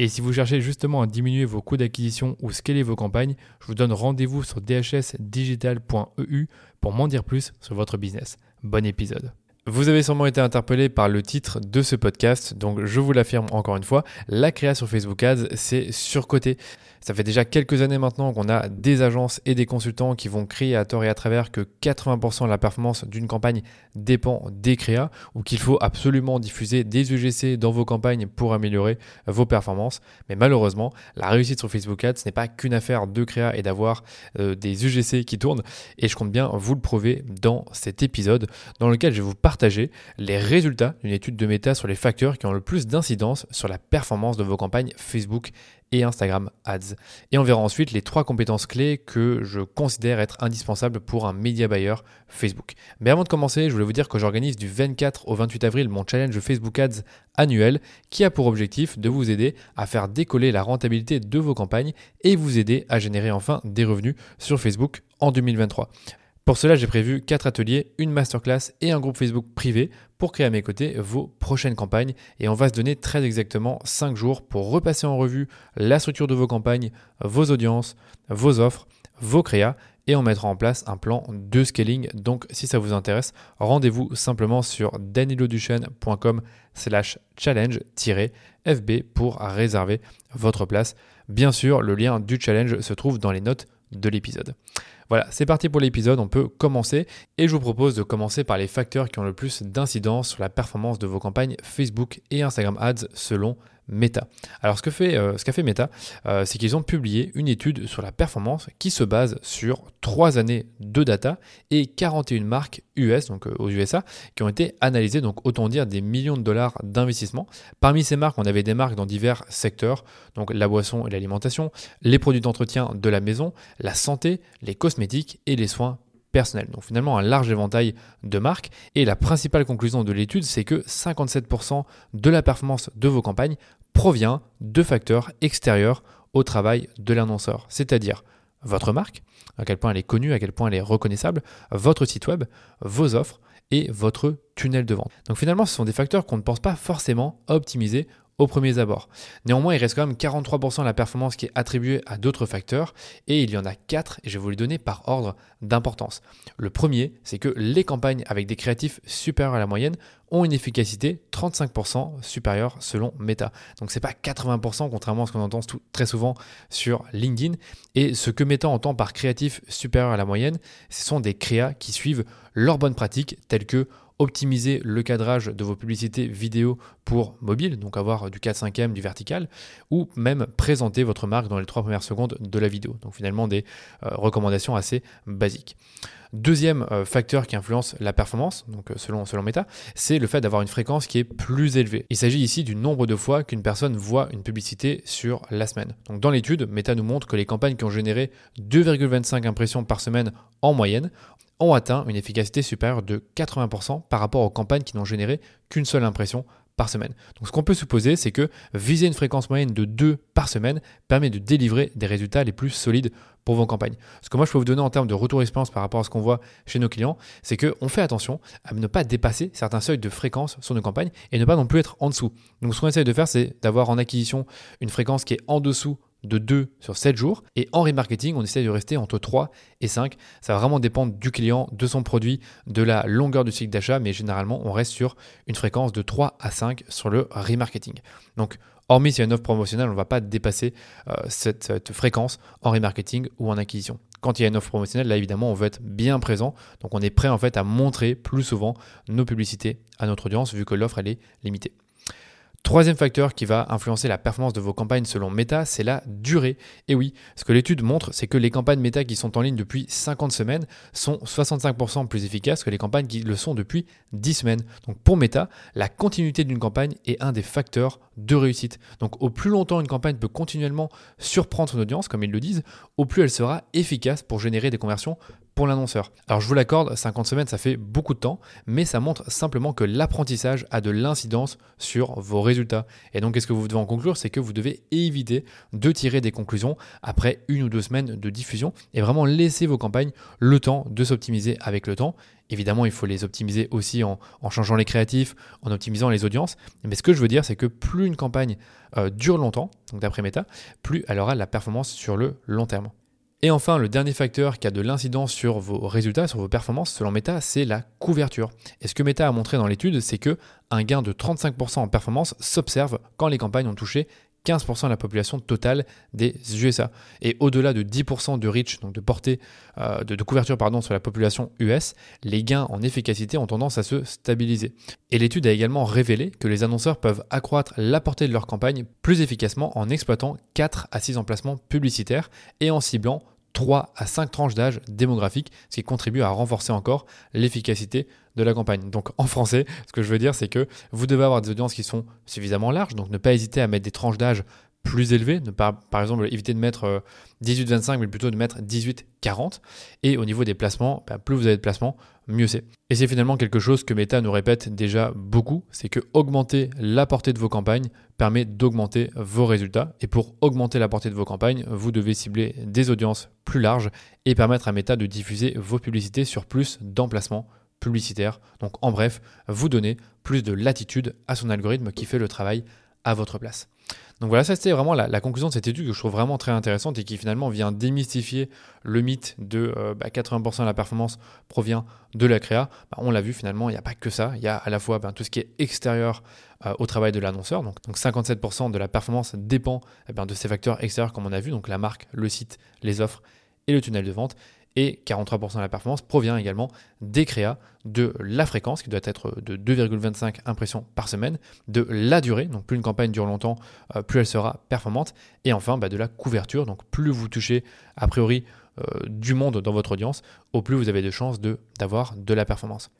Et si vous cherchez justement à diminuer vos coûts d'acquisition ou scaler vos campagnes, je vous donne rendez-vous sur dhsdigital.eu pour m'en dire plus sur votre business. Bon épisode. Vous avez sûrement été interpellé par le titre de ce podcast, donc je vous l'affirme encore une fois, la création sur Facebook Ads, c'est surcoté. Ça fait déjà quelques années maintenant qu'on a des agences et des consultants qui vont créer à tort et à travers que 80% de la performance d'une campagne dépend des créas ou qu'il faut absolument diffuser des UGC dans vos campagnes pour améliorer vos performances. Mais malheureusement, la réussite sur Facebook Ads, ce n'est pas qu'une affaire de créa et d'avoir euh, des UGC qui tournent. Et je compte bien vous le prouver dans cet épisode dans lequel je vais vous partager les résultats d'une étude de méta sur les facteurs qui ont le plus d'incidence sur la performance de vos campagnes Facebook et Instagram Ads. Et on verra ensuite les trois compétences clés que je considère être indispensables pour un media buyer Facebook. Mais avant de commencer, je voulais vous dire que j'organise du 24 au 28 avril mon challenge Facebook Ads annuel qui a pour objectif de vous aider à faire décoller la rentabilité de vos campagnes et vous aider à générer enfin des revenus sur Facebook en 2023. Pour cela, j'ai prévu 4 ateliers, une masterclass et un groupe Facebook privé pour créer à mes côtés vos prochaines campagnes. Et on va se donner très exactement 5 jours pour repasser en revue la structure de vos campagnes, vos audiences, vos offres, vos créas et on mettra en place un plan de scaling. Donc si ça vous intéresse, rendez-vous simplement sur daniloduchesne.com slash challenge-fb pour réserver votre place. Bien sûr, le lien du challenge se trouve dans les notes de l'épisode. Voilà, c'est parti pour l'épisode, on peut commencer et je vous propose de commencer par les facteurs qui ont le plus d'incidence sur la performance de vos campagnes Facebook et Instagram Ads selon Meta. Alors ce que fait, euh, qu'a fait Meta, euh, c'est qu'ils ont publié une étude sur la performance qui se base sur 3 années de data et 41 marques US, donc euh, aux USA, qui ont été analysées, donc autant dire des millions de dollars d'investissement. Parmi ces marques, on avait des marques dans divers secteurs, donc la boisson et l'alimentation, les produits d'entretien de la maison, la santé, les cosmétiques et les soins personnel. Donc finalement un large éventail de marques. Et la principale conclusion de l'étude, c'est que 57% de la performance de vos campagnes provient de facteurs extérieurs au travail de l'annonceur. C'est-à-dire votre marque, à quel point elle est connue, à quel point elle est reconnaissable, votre site web, vos offres et votre tunnel de vente. Donc finalement, ce sont des facteurs qu'on ne pense pas forcément optimiser au premier abord. Néanmoins, il reste quand même 43% de la performance qui est attribuée à d'autres facteurs et il y en a 4 et je vais vous les donner par ordre d'importance. Le premier, c'est que les campagnes avec des créatifs supérieurs à la moyenne ont une efficacité 35% supérieure selon Meta. Donc c'est pas 80% contrairement à ce qu'on entend très souvent sur LinkedIn. Et ce que Meta entend par créatif supérieur à la moyenne, ce sont des créas qui suivent leurs bonnes pratiques telles que optimiser le cadrage de vos publicités vidéo pour mobile, donc avoir du 4-5e, du vertical, ou même présenter votre marque dans les trois premières secondes de la vidéo. Donc finalement des euh, recommandations assez basiques. Deuxième euh, facteur qui influence la performance, donc euh, selon, selon Meta, c'est le fait d'avoir une fréquence qui est plus élevée. Il s'agit ici du nombre de fois qu'une personne voit une publicité sur la semaine. Donc dans l'étude, Meta nous montre que les campagnes qui ont généré 2,25 impressions par semaine en moyenne ont atteint une efficacité supérieure de 80% par rapport aux campagnes qui n'ont généré qu'une seule impression par semaine. Donc ce qu'on peut supposer, c'est que viser une fréquence moyenne de 2 par semaine permet de délivrer des résultats les plus solides pour vos campagnes. Ce que moi je peux vous donner en termes de retour d'expérience par rapport à ce qu'on voit chez nos clients, c'est qu'on fait attention à ne pas dépasser certains seuils de fréquence sur nos campagnes et ne pas non plus être en dessous. Donc ce qu'on essaie de faire, c'est d'avoir en acquisition une fréquence qui est en dessous de 2 sur 7 jours. Et en remarketing, on essaie de rester entre 3 et 5. Ça va vraiment dépendre du client, de son produit, de la longueur du cycle d'achat, mais généralement, on reste sur une fréquence de 3 à 5 sur le remarketing. Donc, hormis s'il y a une offre promotionnelle, on ne va pas dépasser euh, cette, fréquence en remarketing ou en acquisition. quand il y a une offre promotionnelle, là évidemment, on veut être bien présent. Donc on est prêt en fait à montrer plus souvent nos publicités à notre audience vu que l'offre elle est limitée. Troisième facteur qui va influencer la performance de vos campagnes selon Meta, c'est la durée. Et oui, ce que l'étude montre, c'est que les campagnes Meta qui sont en ligne depuis 50 semaines sont 65% plus efficaces que les campagnes qui le sont depuis 10 semaines. Donc pour Meta, la continuité d'une campagne est un des facteurs de réussite. Donc au plus longtemps une campagne peut continuellement surprendre son audience, comme ils le disent, au plus elle sera efficace pour générer des conversions l'annonceur. Alors je vous l'accorde, 50 semaines ça fait beaucoup de temps, mais ça montre simplement que l'apprentissage a de l'incidence sur vos résultats. Et donc qu'est-ce que vous devez en conclure? C'est que vous devez éviter de tirer des conclusions après une ou deux semaines de diffusion et vraiment laisser vos campagnes le temps de s'optimiser avec le temps. Évidemment, il faut les optimiser aussi en, changeant les créatifs, en optimisant les audiences. Mais ce que je veux dire, c'est que plus une campagne euh, dure longtemps, donc d'après Meta, plus elle aura la performance sur le long terme. Et enfin, le dernier facteur qui a de l'incidence sur vos résultats, sur vos performances, selon Meta, c'est la couverture. Et ce que Meta a montré dans l'étude, c'est que un gain de 35% en performance s'observe quand les campagnes ont touché 15% de la population totale des USA. Et au-delà de 10% de reach, donc de portée euh, de, couverture sur la population US, les gains en efficacité ont tendance à se stabiliser. Et l'étude a également révélé que les annonceurs peuvent accroître la portée de leur campagne plus efficacement en exploitant 4 à 6 emplacements publicitaires et en ciblant 3 à 5 tranches d'âge démographiques, ce qui contribue à renforcer encore l'efficacité de la campagne. Donc en français, ce que je veux dire, c'est que vous devez avoir des audiences qui sont suffisamment larges, donc ne pas hésiter à mettre des tranches d'âge plus élevées, ne pas par exemple éviter de mettre 18-25, euh, mais plutôt de mettre 18-40. Et au niveau des placements, bah, plus vous avez de placements, mieux c'est. Et c'est finalement quelque chose que Meta nous répète déjà beaucoup, c'est que augmenter la portée de vos campagnes permet d'augmenter vos résultats. Et pour augmenter la portée de vos campagnes, vous devez cibler des audiences plus larges et permettre à Meta de diffuser vos publicités sur plus d'emplacements publicitaire. Donc en bref, vous donner plus de latitude à son algorithme qui fait le travail à votre place. Donc voilà, ça c'était vraiment la, conclusion de cette étude que je trouve vraiment très intéressante et qui finalement vient démystifier le mythe de 80% euh, bah, de la performance provient de la créa. Bah, on l'a vu finalement, il n'y a pas que ça, il y a à la fois bah, tout ce qui est extérieur euh, au travail de l'annonceur. Donc, donc 57% de la performance dépend eh de ces facteurs extérieurs comme on a vu, donc la marque, le site, les offres et le tunnel de vente et 43% de la performance provient également des créas, de la fréquence qui doit être de 2,25 impressions par semaine, de la durée, donc plus une campagne dure longtemps, euh, plus elle sera performante, et enfin bah, de la couverture, donc plus vous touchez a priori euh, du monde dans votre audience, au plus vous avez de chances d'avoir de la performance.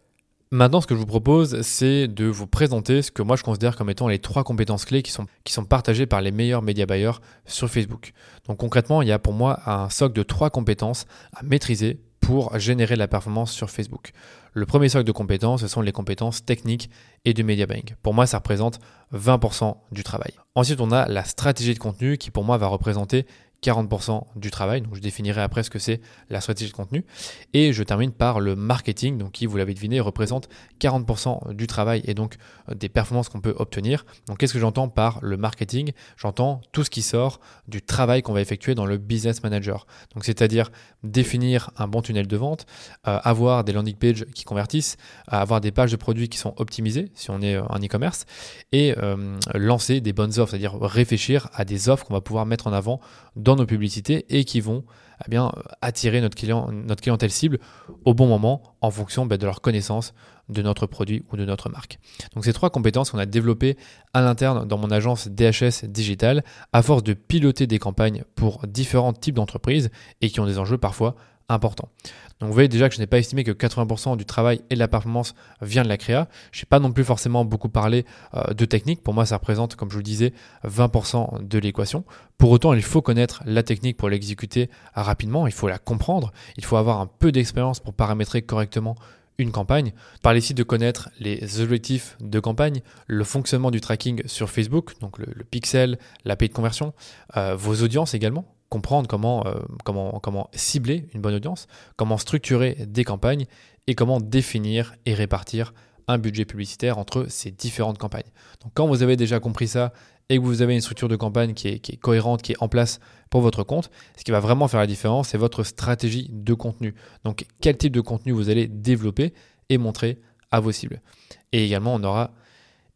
Maintenant, ce que je vous propose, c'est de vous présenter ce que moi je considère comme étant les trois compétences clés qui sont, partagées par les meilleurs média buyers sur Facebook. Donc concrètement, il y a pour moi un socle de trois compétences à maîtriser pour générer de la performance sur Facebook. Le premier socle de compétences, ce sont les compétences techniques et du media buying. Pour moi, ça représente 20% du travail. Ensuite, on a la stratégie de contenu qui pour moi va représenter 40% du travail. Donc je définirai après ce que c'est la stratégie de contenu. Et je termine par le marketing, donc qui, vous l'avez deviné, représente 40% du travail et donc euh, des performances qu'on peut obtenir. Donc qu'est-ce que j'entends par le marketing? J'entends tout ce qui sort du travail qu'on va effectuer dans le business manager. Donc c'est-à-dire définir un bon tunnel de vente, euh, avoir des landing pages qui convertissent, avoir des pages de produits qui sont optimisées si on est en euh, e-commerce et lancer des bonnes offres, c'est-à-dire réfléchir à des offres qu'on va pouvoir mettre en avant dans nos publicités et qui vont eh bien, attirer notre, client, notre clientèle cible au bon moment en fonction ben, de leur connaissance de notre produit ou de notre marque. Donc ces trois compétences qu'on a développées à l'interne dans mon agence DHS Digital à force de piloter des campagnes pour différents types d'entreprises et qui ont des enjeux parfois important. Donc vous voyez déjà que je n'ai pas estimé que 80% du travail et de la performance vient de la créa. Je n'ai pas non plus forcément beaucoup parlé euh, de technique. Pour moi, ça représente, comme je vous le disais, 20% de l'équation. Pour autant, il faut connaître la technique pour l'exécuter rapidement. Il faut la comprendre. Il faut avoir un peu d'expérience pour paramétrer correctement une campagne. Parle ici de connaître les objectifs de campagne, le fonctionnement du tracking sur Facebook, donc le, pixel, la de conversion, euh, vos audiences également, comprendre comment, euh, comment, comment cibler une bonne audience, comment structurer des campagnes et comment définir et répartir un budget publicitaire entre ces différentes campagnes. Donc quand vous avez déjà compris ça et que vous avez une structure de campagne qui est cohérente, qui est en place pour votre compte, ce qui va vraiment faire la différence, c'est votre stratégie de contenu. Donc quel type de contenu vous allez développer et montrer à vos cibles. Et également, on aura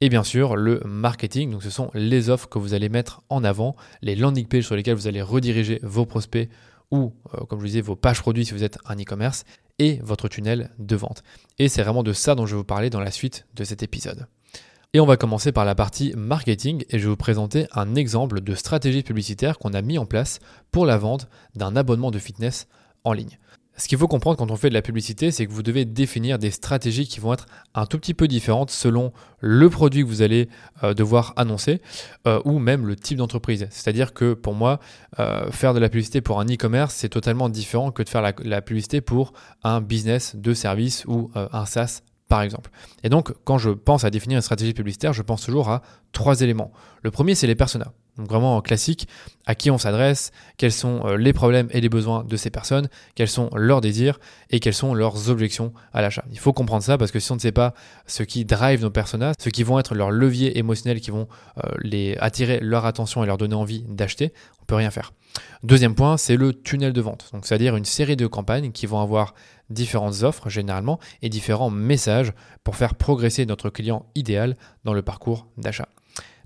et bien sûr, le marketing, donc ce sont les offres que vous allez mettre en avant, les landing pages sur lesquelles vous allez rediriger vos prospects ou, euh, comme je vous disais, vos pages produits si vous êtes un e-commerce, et votre tunnel de vente. Et c'est vraiment de ça dont je vais vous parler dans la suite de cet épisode. Et on va commencer par la partie marketing et je vais vous présenter un exemple de stratégie publicitaire qu'on a mis en place pour la vente d'un abonnement de fitness en ligne. Ce qu'il faut comprendre quand on fait de la publicité, c'est que vous devez définir des stratégies qui vont être un tout petit peu différentes selon le produit que vous allez euh, devoir annoncer euh, ou même le type d'entreprise. C'est-à-dire que pour moi, euh, faire de la publicité pour un e-commerce, c'est totalement différent que de faire la, publicité pour un business de service ou un SaaS par exemple. Et donc, quand je pense à définir une stratégie publicitaire, je pense toujours à trois éléments. Le premier, c'est les personas. Donc vraiment en classique, à qui on s'adresse, quels sont euh, les problèmes et les besoins de ces personnes, quels sont leurs désirs et quelles sont leurs objections à l'achat. Il faut comprendre ça parce que si on ne sait pas ce qui drive nos personas, ce qui vont être leurs leviers émotionnels qui vont euh, les attirer leur attention et leur donner envie d'acheter, on peut rien faire. Deuxième point, c'est le tunnel de vente. Donc c'est-à-dire une série de campagnes qui vont avoir différentes offres généralement et différents messages pour faire progresser notre client idéal dans le parcours d'achat.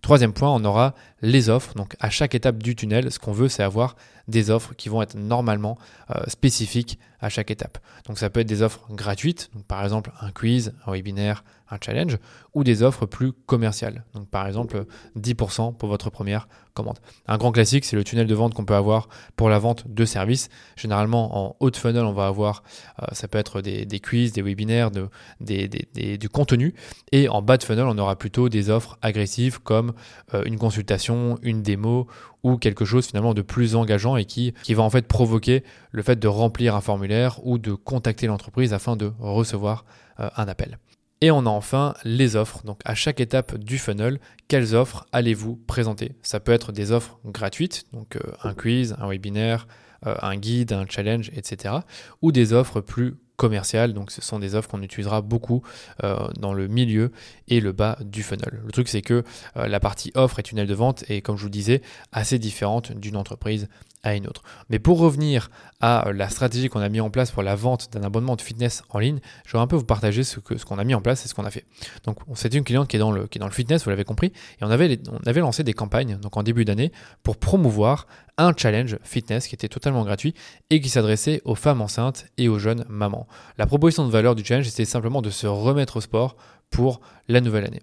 Troisième point, on aura les offres. Donc à chaque étape du tunnel, ce qu'on veut, c'est avoir des offres qui vont être normalement euh, spécifiques à chaque étape. Donc ça peut être des offres gratuites, donc par exemple un quiz, un webinaire, un challenge, ou des offres plus commerciales. Donc par exemple 10% pour votre première commande. Un grand classique, c'est le tunnel de vente qu'on peut avoir pour la vente de services. Généralement en haut de funnel, on va avoir, euh, ça peut être des, quiz, des webinaires, de, du contenu. Et en bas de funnel, on aura plutôt des offres agressives comme euh, une consultation, une démo ou quelque chose finalement de plus engageant et qui, va en fait provoquer le fait de remplir un formulaire ou de contacter l'entreprise afin de recevoir euh, un appel. Et on a enfin les offres. Donc à chaque étape du funnel, quelles offres allez-vous présenter? Ça peut être des offres gratuites, donc euh, un quiz, un webinaire, euh, un guide, un challenge, etc. Ou des offres plus commerciales. Donc ce sont des offres qu'on utilisera beaucoup dans le milieu et le bas du funnel. Le truc c'est que la partie offre et tunnel de vente est, comme je vous le disais, assez différente d'une entreprise une autre. Mais pour revenir à la stratégie qu'on a mis en place pour la vente d'un abonnement de fitness en ligne, je vais un peu vous partager ce qu'on ce qu'on a mis en place et ce qu'on a fait. Donc, c'était une cliente qui est dans le, qui dans le fitness, vous l'avez compris, et on avait, on avait lancé des campagnes donc en début d'année pour promouvoir un challenge fitness qui était totalement gratuit et qui s'adressait aux femmes enceintes et aux jeunes mamans. La proposition de valeur du challenge, c'était simplement de se remettre au sport pour la nouvelle année.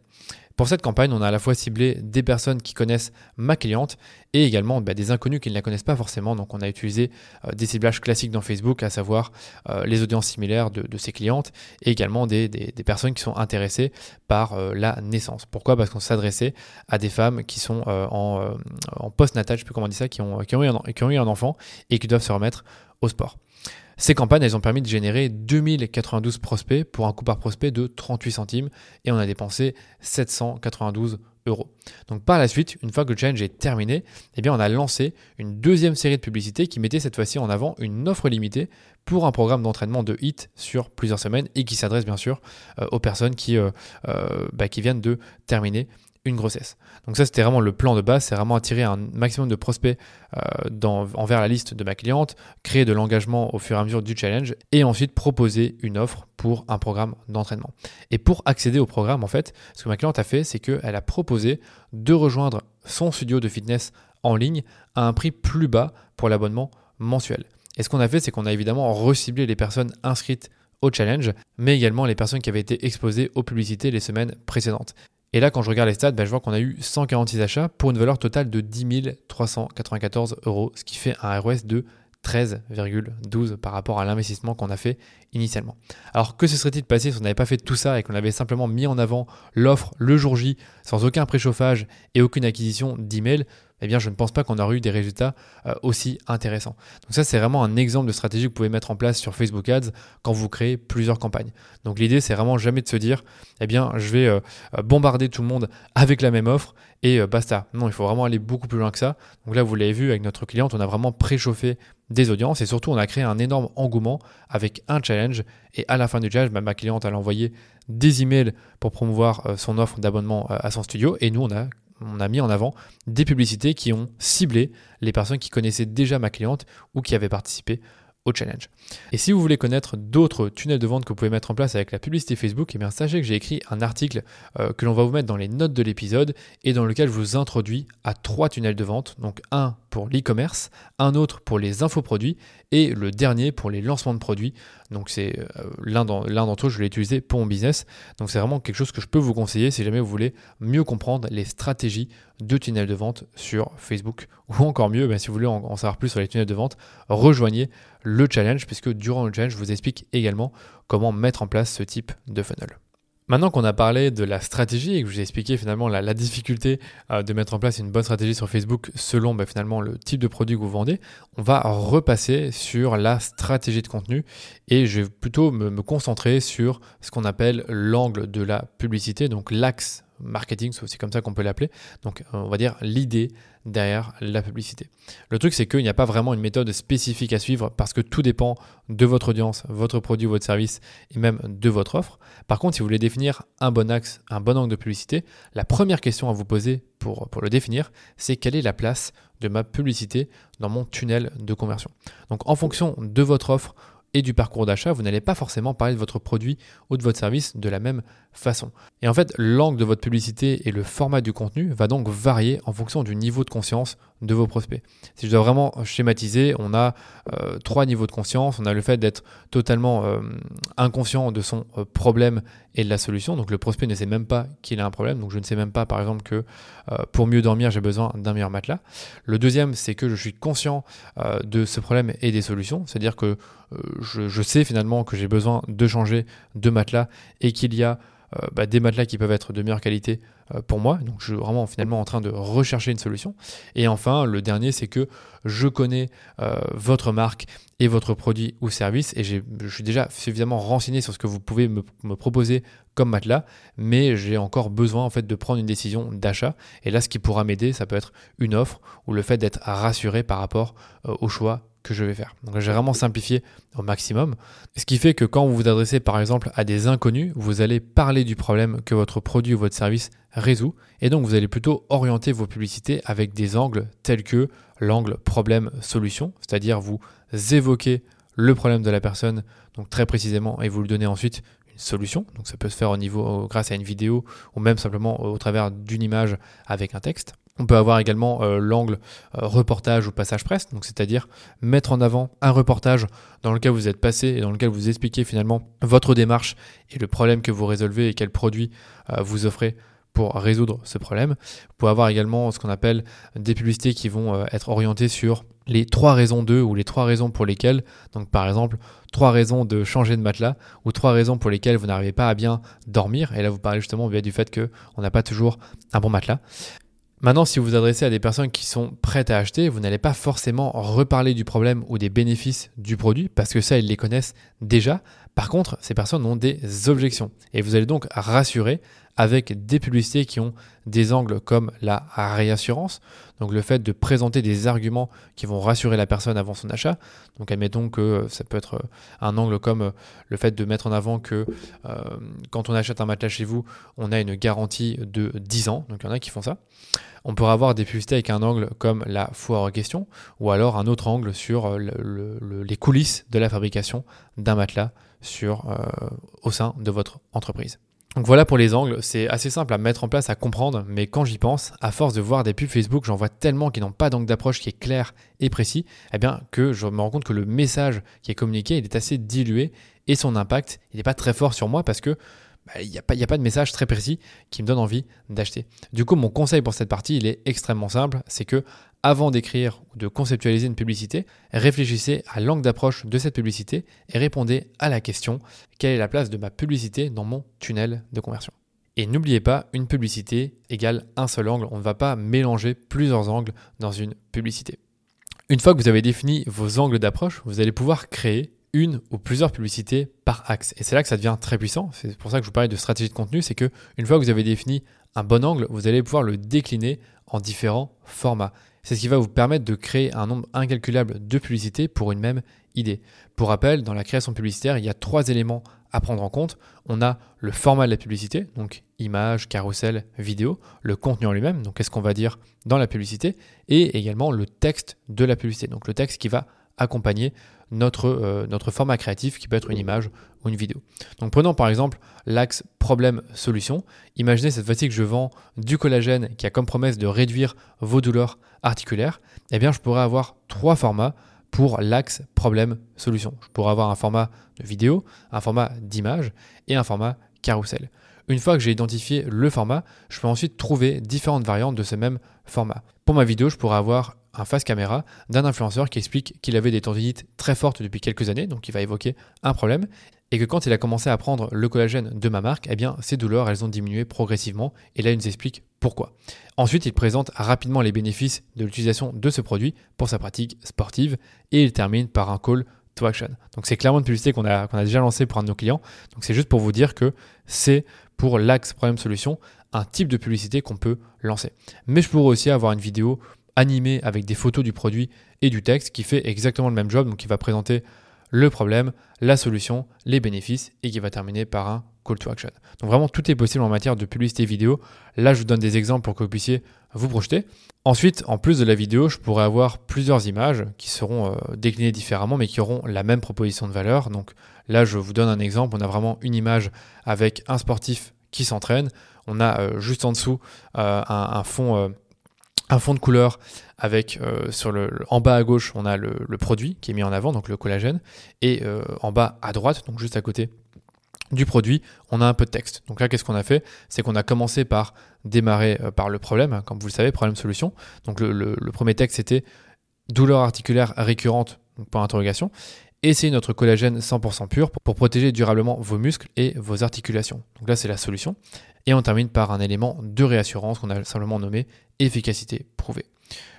Pour cette campagne, on a à la fois ciblé des personnes qui connaissent ma cliente et également bah, des inconnus qui ne la connaissent pas forcément. Donc on a utilisé euh, des ciblages classiques dans Facebook, à savoir euh, les audiences similaires de, de, ses clientes et également des, personnes qui sont intéressées par euh, la naissance. Pourquoi? Parce qu'on s'adressait à des femmes qui sont en, en post-natal, je sais plus comment on dit ça, qui ont eu un enfant et qui doivent se remettre au sport. Ces campagnes, elles ont permis de générer 2092 prospects pour un coût par prospect de 38 centimes et on a dépensé 792 euros. Donc par la suite, une fois que le challenge est terminé, eh bien on a lancé une deuxième série de publicités qui mettait cette fois-ci en avant une offre limitée pour un programme d'entraînement de HIT sur plusieurs semaines et qui s'adresse bien sûr euh, aux personnes euh, euh, bah, qui viennent de terminer une grossesse. Donc ça, c'était vraiment le plan de base, c'est vraiment attirer un maximum de prospects euh, dans, envers la liste de ma cliente, créer de l'engagement au fur et à mesure du challenge, et ensuite proposer une offre pour un programme d'entraînement. Et pour accéder au programme, en fait, ce que ma cliente a fait, c'est qu'elle a proposé de rejoindre son studio de fitness en ligne à un prix plus bas pour l'abonnement mensuel. Et ce qu'on a fait, c'est qu'on a évidemment reciblé les personnes inscrites au challenge, mais également les personnes qui avaient été exposées aux publicités les semaines précédentes. Et là, quand je regarde les stats, ben, je vois qu'on a eu 146 achats pour une valeur totale de 10 394 euros, ce qui fait un ROS de 13,12 par rapport à l'investissement qu'on a fait initialement. Alors que se serait-il passé si on n'avait pas fait tout ça et qu'on avait simplement mis en avant l'offre le jour J sans aucun préchauffage et aucune acquisition d'email eh bien je ne pense pas qu'on aurait eu des résultats euh, aussi intéressants. Donc ça c'est vraiment un exemple de stratégie que vous pouvez mettre en place sur Facebook Ads quand vous créez plusieurs campagnes. Donc l'idée c'est vraiment jamais de se dire eh bien je vais euh, bombarder tout le monde avec la même offre et euh, basta. Non, il faut vraiment aller beaucoup plus loin que ça. Donc là vous l'avez vu avec notre cliente, on a vraiment préchauffé des audiences et surtout on a créé un énorme engouement avec un challenge et à la fin du challenge, bah, ma cliente a envoyé des emails pour promouvoir son offre d'abonnement à son studio et nous on a on a mis en avant des publicités qui ont ciblé les personnes qui connaissaient déjà ma cliente ou qui avaient participé au challenge. Et si vous voulez connaître d'autres tunnels de vente que vous pouvez mettre en place avec la publicité Facebook, eh sachez que j'ai écrit un article euh, que l'on va vous mettre dans les notes de l'épisode et dans lequel je vous introduis à trois tunnels de vente. Donc un pour l'e-commerce, un autre pour les infoproduits et le dernier pour les lancements de produits. Donc c'est euh, l'un d'entre eux, je l'ai utilisé pour mon business. Donc c'est vraiment quelque chose que je peux vous conseiller si jamais vous voulez mieux comprendre les stratégies de tunnel de vente sur Facebook. Ou encore mieux, ben, si vous voulez en savoir plus sur les tunnels de vente, rejoignez le challenge puisque durant le challenge, je vous explique également comment mettre en place ce type de funnel. Maintenant qu'on a parlé de la stratégie et que je vous ai expliqué finalement la, difficulté euh, de mettre en place une bonne stratégie sur Facebook selon bah, finalement le type de produit que vous vendez, on va repasser sur la stratégie de contenu et je vais plutôt me, me concentrer sur ce qu'on appelle l'angle de la publicité, donc l'axe marketing, c'est comme ça qu'on peut l'appeler. Donc euh, on va dire l'idée derrière la publicité. Le truc c'est qu'il n'y a pas vraiment une méthode spécifique à suivre parce que tout dépend de votre audience, votre produit, votre service et même de votre offre. Par contre, si vous voulez définir un bon axe, un bon angle de publicité, la première question à vous poser pour, pour le définir, c'est quelle est la place de ma publicité dans mon tunnel de conversion. Donc en fonction de votre offre, et du parcours d'achat, vous n'allez pas forcément parler de votre produit ou de votre service de la même façon. Et en fait, l'angle de votre publicité et le format du contenu va donc varier en fonction du niveau de conscience de vos prospects. Si je dois vraiment schématiser, on a euh, trois niveaux de conscience. On a le fait d'être totalement euh, inconscient de son euh, problème et de la solution. Donc le prospect ne sait même pas qu'il a un problème. Donc je ne sais même pas, par exemple, que pour mieux dormir, j'ai besoin d'un meilleur matelas. Le deuxième, c'est que je suis conscient de ce problème et des solutions. C'est-à-dire que je, sais finalement que j'ai besoin de changer de matelas et qu'il y a bah, des matelas qui peuvent être de meilleure qualité euh, pour moi. Donc je suis vraiment finalement en train de rechercher une solution. Et enfin, le dernier, c'est que je connais euh, votre marque et votre produit ou service et je suis déjà suffisamment renseigné sur ce que vous pouvez me, proposer comme matelas, mais j'ai encore besoin en fait de prendre une décision d'achat. Et là, ce qui pourra m'aider, ça peut être une offre ou le fait d'être rassuré par rapport au choix que je vais faire. Donc j'ai vraiment simplifié au maximum. Ce qui fait que quand vous vous adressez par exemple à des inconnus, vous allez parler du problème que votre produit ou votre service résout. Et donc vous allez plutôt orienter vos publicités avec des angles tels que l'angle problème-solution, c'est-à-dire vous évoquez le problème de la personne, donc très précisément, et vous lui donnez ensuite une solution. Donc ça peut se faire au niveau grâce à une vidéo ou même simplement au travers d'une image avec un texte. On peut avoir également euh, l'angle euh, reportage ou passage presse, c'est-à-dire mettre en avant un reportage dans lequel vous êtes passé et dans lequel vous expliquez finalement votre démarche et le problème que vous résolvez et quel produit euh, vous offrez pour résoudre ce problème. Vous pouvez avoir également ce qu'on appelle des publicités qui vont être orientées sur les trois raisons d'eux ou les trois raisons pour lesquelles, donc par exemple, trois raisons de changer de matelas ou trois raisons pour lesquelles vous n'arrivez pas à bien dormir. Et là, vous parlez justement du fait qu'on n'a pas toujours un bon matelas. Maintenant, si vous vous adressez à des personnes qui sont prêtes à acheter, vous n'allez pas forcément reparler du problème ou des bénéfices du produit parce que ça, ils les connaissent déjà. Par contre, ces personnes ont des objections et vous allez donc rassurer avec des publicités qui ont des angles comme la réassurance, donc le fait de présenter des arguments qui vont rassurer la personne avant son achat. Donc admettons que ça peut être un angle comme le fait de mettre en avant que euh, quand on achète un matelas chez vous, on a une garantie de 10 ans, donc il y en a qui font ça. On pourrait avoir des publicités avec un angle comme la foire en question, ou alors un autre angle sur les coulisses de la fabrication d'un matelas sur, euh, au sein de votre entreprise. Donc voilà pour les angles, c'est assez simple à mettre en place, à comprendre, mais quand j'y pense, à force de voir des pubs Facebook, j'en vois tellement qui n'ont pas d'angle d'approche qui est clair et précis, eh bien que je me rends compte que le message qui est communiqué, il est assez dilué et son impact, il n'est pas très fort sur moi parce que il n'y a, a, pas de message très précis qui me donne envie d'acheter. Du coup, mon conseil pour cette partie, il est extrêmement simple, c'est que avant d'écrire ou de conceptualiser une publicité, réfléchissez à l'angle d'approche de cette publicité et répondez à la question quelle est la place de ma publicité dans mon tunnel de conversion? Et n'oubliez pas, une publicité égale un seul angle. On ne va pas mélanger plusieurs angles dans une publicité. Une fois que vous avez défini vos angles d'approche, vous allez pouvoir créer une ou plusieurs publicités par axe. Et c'est là que ça devient très puissant. C'est pour ça que je vous parlais de stratégie de contenu. C'est que une fois que vous avez défini un bon angle, vous allez pouvoir le décliner en différents formats. C'est ce qui va vous permettre de créer un nombre incalculable de publicités pour une même idée. Pour rappel, dans la création publicitaire, il y a trois éléments à prendre en compte. On a le format de la publicité, donc image, carrousel, vidéo, le contenu en lui-même, donc qu'est-ce qu'on va dire dans la publicité, et également le texte de la publicité, donc le texte qui va accompagner notre, euh, notre format créatif qui peut être une image ou une vidéo. Donc prenons par exemple l'axe problème-solution. Imaginez cette fois-ci que je vends du collagène qui a comme promesse de réduire vos douleurs articulaires. Eh bien, je pourrais avoir trois formats pour l'axe problème-solution. Je pourrais avoir un format de vidéo, un format d'image et un format carrousel. Une fois que j'ai identifié le format, je peux ensuite trouver différentes variantes de ce même format. Pour ma vidéo, je pourrais avoir un face caméra d'un influenceur qui explique qu'il avait des tendinites très fortes depuis quelques années, donc il va évoquer un problème, et que quand il a commencé à prendre le collagène de ma marque, eh bien ces douleurs elles ont diminué progressivement, et là il nous explique pourquoi. Ensuite, il présente rapidement les bénéfices de l'utilisation de ce produit pour sa pratique sportive, et il termine par un call to action. Donc c'est clairement une publicité qu'on a déjà lancée pour un de nos clients, donc c'est juste pour vous dire que c'est pour l'axe problème-solution un type de publicité qu'on peut lancer. Mais je pourrais aussi avoir une vidéo animé avec des photos du produit et du texte qui fait exactement le même job, donc qui va présenter le problème, la solution, les bénéfices et qui va terminer par un call to action. Donc vraiment tout est possible en matière de publicité vidéo. Là, je vous donne des exemples pour que vous puissiez vous projeter. Ensuite, en plus de la vidéo, je pourrais avoir plusieurs images qui seront euh, déclinées différemment mais qui auront la même proposition de valeur. Donc là, je vous donne un exemple. On a vraiment une image avec un sportif qui s'entraîne. On a euh, juste en dessous euh, un, fond un fond de couleur avec euh, sur le, en bas à gauche on a le, produit qui est mis en avant donc le collagène. Et euh, en bas à droite donc juste à côté du produit on a un peu de texte. Donc là qu'est-ce qu'on a fait? C'est qu'on a commencé par démarrer euh, par le problème. Comme vous le savez problème solution. Donc le, premier texte c'était douleur articulaire récurrente donc point d'interrogation c'est notre collagène 100% pur pour protéger durablement vos muscles et vos articulations. Donc là, c'est la solution. Et on termine par un élément de réassurance qu'on a simplement nommé efficacité prouvée.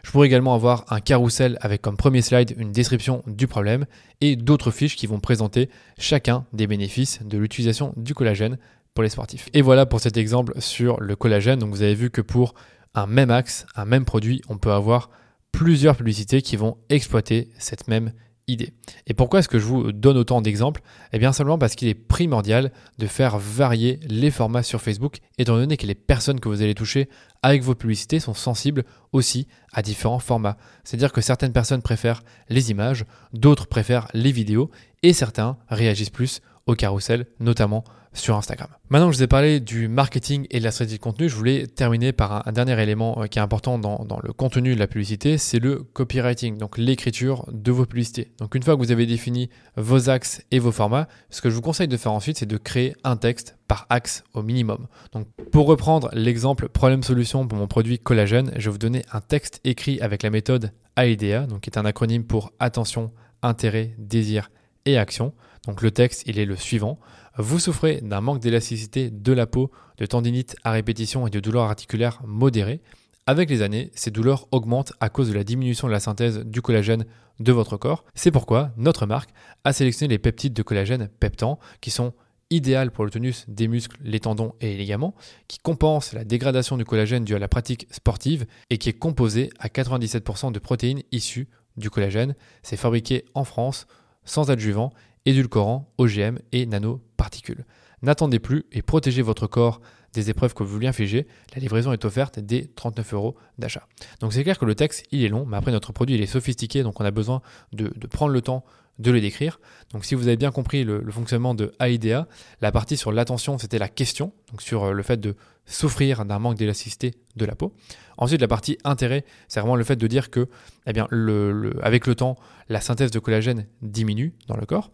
Je pourrais également avoir un carrousel avec comme premier slide une description du problème et d'autres fiches qui vont présenter chacun des bénéfices de l'utilisation du collagène pour les sportifs. Et voilà pour cet exemple sur le collagène. Donc vous avez vu que pour un même axe, un même produit, on peut avoir plusieurs publicités qui vont exploiter cette même Et pourquoi est-ce que je vous donne autant d'exemples? Eh bien simplement parce qu'il est primordial de faire varier les formats sur Facebook, étant donné que les personnes que vous allez toucher avec vos publicités sont sensibles aussi à différents formats. C'est-à-dire que certaines personnes préfèrent les images, d'autres préfèrent les vidéos, et certains réagissent plus au carrousel, notamment sur Instagram. Maintenant que je vous ai parlé du marketing et de la stratégie de contenu, je voulais terminer par un, dernier élément euh, qui est important dans, le contenu de la publicité, c'est le copywriting, donc l'écriture de vos publicités. Donc une fois que vous avez défini vos axes et vos formats, ce que je vous conseille de faire ensuite, c'est de créer un texte par axe au minimum. Donc pour reprendre l'exemple problème-solution pour mon produit collagène, je vais vous donner un texte écrit avec la méthode AIDEA, donc qui est un acronyme pour attention, intérêt, désir et action. Donc le texte, il est le suivant. Vous souffrez d'un manque d'élasticité de la peau, de tendinite à répétition et de douleurs articulaires modérées. Avec les années, ces douleurs augmentent à cause de la diminution de la synthèse du collagène de votre corps. C'est pourquoi notre marque a sélectionné les peptides de collagène peptan qui sont idéales pour le tonus des muscles, les tendons et les ligaments, qui compensent la dégradation du collagène due à la pratique sportive et qui est composé à 97% de protéines issues du collagène. C'est fabriqué en France, sans adjuvant édulcorants, OGM et nanoparticules. N'attendez plus et protégez votre corps des épreuves que vous lui infligez. La livraison est offerte dès 39 euros d'achat. Donc c'est clair que le texte, il est long, mais après notre produit, il est sophistiqué, donc on a besoin de, prendre le temps de le décrire. Donc si vous avez bien compris le, fonctionnement de AIDA, la partie sur l'attention, c'était la question, donc sur euh, le fait de souffrir d'un manque d'élasticité de la peau. Ensuite, la partie intérêt, c'est vraiment le fait de dire que, eh bien, le, avec le temps, la synthèse de collagène diminue dans le corps.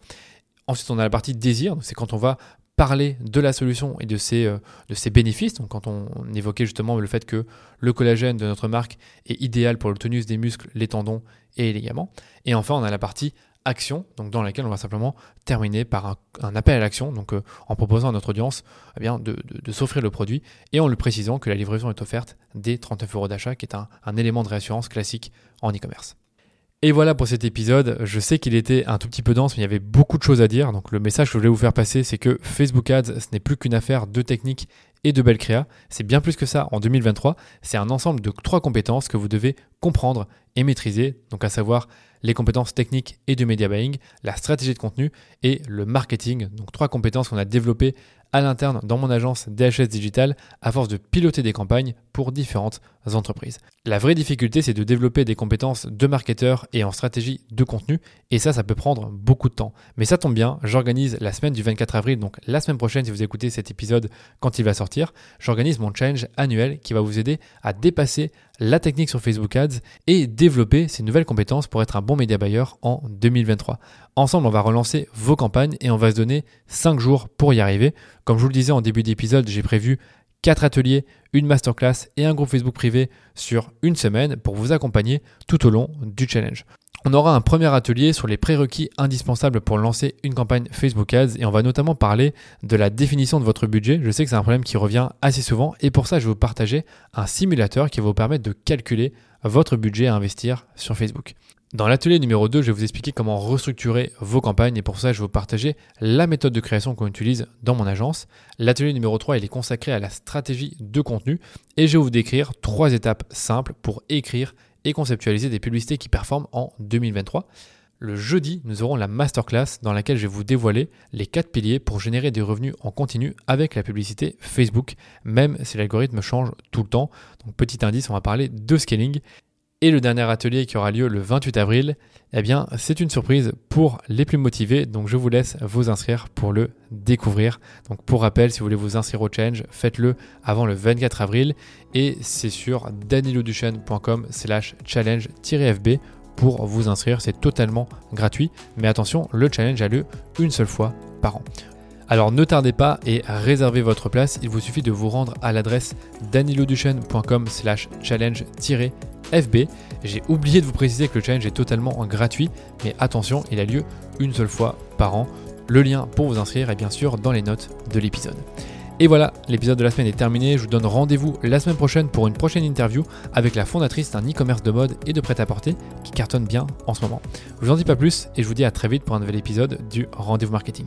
Ensuite, on a la partie désir, c'est quand on va parler de la solution et de ses, euh, de ses bénéfices. Donc, quand on, évoquait justement le fait que le collagène de notre marque est idéal pour le tonus des muscles, les tendons et les ligaments. Et enfin, on a la partie action, donc dans laquelle on va simplement terminer par un, appel à l'action, donc euh, en proposant à notre audience eh de, s'offrir le produit et en lui précisant que la livraison est offerte dès 39 euros d'achat, qui est un, un élément de réassurance classique en e-commerce. Et voilà pour cet épisode. Je sais qu'il était un tout petit peu dense, mais il y avait beaucoup de choses à dire. Donc le message que je voulais vous faire passer, c'est que Facebook Ads, ce n'est plus qu'une affaire de technique et de belle créa. C'est bien plus que ça en 2023. C'est un ensemble de trois compétences que vous devez comprendre et maîtriser. Donc à savoir les compétences techniques et de media buying, la stratégie de contenu et le marketing. Donc trois compétences qu'on a développées à l'interne dans mon agence DHS Digital à force de piloter des campagnes pour différentes entreprises. La vraie difficulté, c'est de développer des compétences de marketeur et en stratégie de contenu, et ça, ça peut prendre beaucoup de temps. Mais ça tombe bien, j'organise la semaine du 24 avril, donc la semaine prochaine, si vous écoutez cet épisode quand il va sortir, j'organise mon challenge annuel qui va vous aider à dépasser la technique sur Facebook Ads et développer ces nouvelles compétences pour être un bon média buyer en 2023. Ensemble, on va relancer vos campagnes et on va se donner 5 jours pour y arriver. Comme je vous le disais en début d'épisode, j'ai prévu 4 ateliers, une masterclass et un groupe Facebook privé sur une semaine pour vous accompagner tout au long du challenge. On aura un premier atelier sur les prérequis indispensables pour lancer une campagne Facebook Ads et on va notamment parler de la définition de votre budget. Je sais que c'est un problème qui revient assez souvent et pour ça je vais vous partager un simulateur qui va vous permettre de calculer votre budget à investir sur Facebook. Dans l'atelier numéro 2, je vais vous expliquer comment restructurer vos campagnes et pour ça, je vais vous partager la méthode de création qu'on utilise dans mon agence. L'atelier numéro 3, il est consacré à la stratégie de contenu et je vais vous décrire trois étapes simples pour écrire et conceptualiser des publicités qui performent en 2023. Le jeudi, nous aurons la masterclass dans laquelle je vais vous dévoiler les quatre piliers pour générer des revenus en continu avec la publicité Facebook, même si l'algorithme change tout le temps. Donc petit indice, on va parler de scaling. Et le dernier atelier qui aura lieu le 28 avril, eh bien, c'est une surprise pour les plus motivés. Donc, je vous laisse vous inscrire pour le découvrir. Donc, pour rappel, si vous voulez vous inscrire au challenge, faites-le avant le 24 avril. Et c'est sur daniloduchesne.com slash challenge-fb pour vous inscrire. C'est totalement gratuit. Mais attention, le challenge a lieu une seule fois par an. Alors ne tardez pas et réservez votre place. Il vous suffit de vous rendre à l'adresse daniloduchesne.com slash challenge-fb FB. J'ai oublié de vous préciser que le challenge est totalement gratuit, mais attention, il a lieu une seule fois par an. Le lien pour vous inscrire est bien sûr dans les notes de l'épisode. Et voilà, l'épisode de la semaine est terminé. Je vous donne rendez-vous la semaine prochaine pour une prochaine interview avec la fondatrice d'un e-commerce de mode et de prêt-à-porter qui cartonne bien en ce moment. Je vous en dis pas plus et je vous dis à très vite pour un nouvel épisode du Rendez-vous Marketing.